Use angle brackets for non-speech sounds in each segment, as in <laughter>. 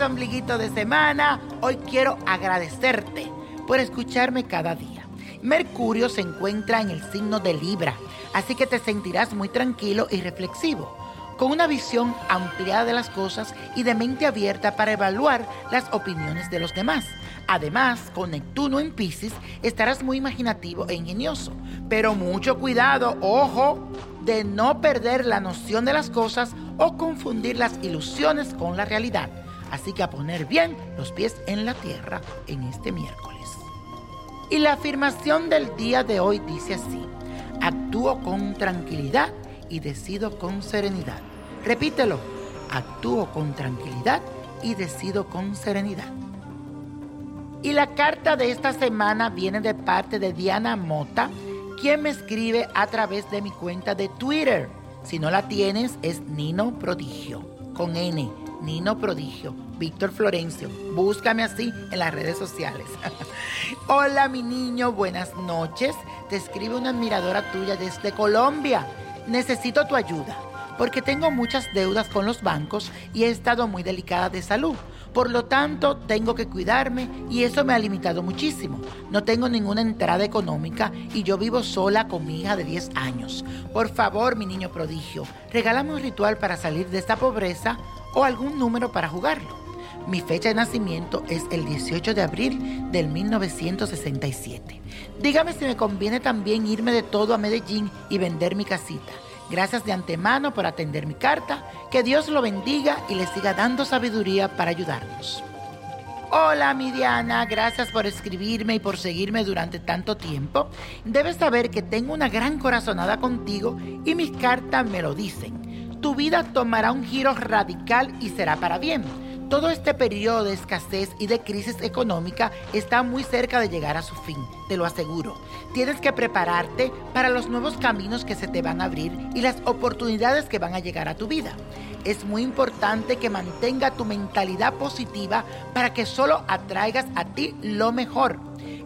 ombliguito de semana. Hoy quiero agradecerte por escucharme cada día. Mercurio se encuentra en el signo de Libra, así que te sentirás muy tranquilo y reflexivo, con una visión ampliada de las cosas y de mente abierta para evaluar las opiniones de los demás. Además, con Neptuno en Pisces estarás muy imaginativo e ingenioso, pero mucho cuidado, ojo, de no perder la noción de las cosas o confundir las ilusiones con la realidad. Así que a poner bien los pies en la tierra en este miércoles. Y la afirmación del día de hoy dice así, actúo con tranquilidad y decido con serenidad. Repítelo, actúo con tranquilidad y decido con serenidad. Y la carta de esta semana viene de parte de Diana Mota, quien me escribe a través de mi cuenta de Twitter. Si no la tienes, es Nino Prodigio, con N, Nino Prodigio, Víctor Florencio. Búscame así en las redes sociales. <laughs> Hola mi niño, buenas noches. Te escribe una admiradora tuya desde Colombia. Necesito tu ayuda porque tengo muchas deudas con los bancos y he estado muy delicada de salud. Por lo tanto, tengo que cuidarme y eso me ha limitado muchísimo. No tengo ninguna entrada económica y yo vivo sola con mi hija de 10 años. Por favor, mi niño prodigio, regálame un ritual para salir de esta pobreza o algún número para jugarlo. Mi fecha de nacimiento es el 18 de abril del 1967. Dígame si me conviene también irme de todo a Medellín y vender mi casita. Gracias de antemano por atender mi carta. Que Dios lo bendiga y le siga dando sabiduría para ayudarnos. Hola, mi Diana, gracias por escribirme y por seguirme durante tanto tiempo. Debes saber que tengo una gran corazonada contigo y mis cartas me lo dicen. Tu vida tomará un giro radical y será para bien todo este periodo de escasez y de crisis económica está muy cerca de llegar a su fin, te lo aseguro. Tienes que prepararte para los nuevos caminos que se te van a abrir y las oportunidades que van a llegar a tu vida. Es muy importante que mantenga tu mentalidad positiva para que solo atraigas a ti lo mejor.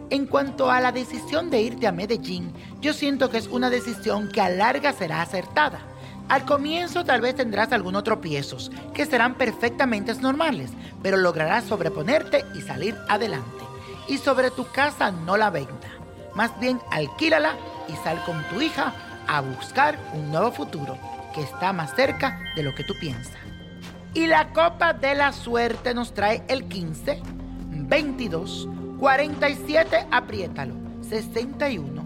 En cuanto a la decisión de irte a Medellín, yo siento que es una decisión que a larga será acertada. Al comienzo tal vez tendrás algunos tropiezos que serán perfectamente normales, pero lograrás sobreponerte y salir adelante. Y sobre tu casa no la venda, más bien alquílala y sal con tu hija a buscar un nuevo futuro que está más cerca de lo que tú piensas. Y la copa de la suerte nos trae el 15, 22, 47, apriétalo, 61,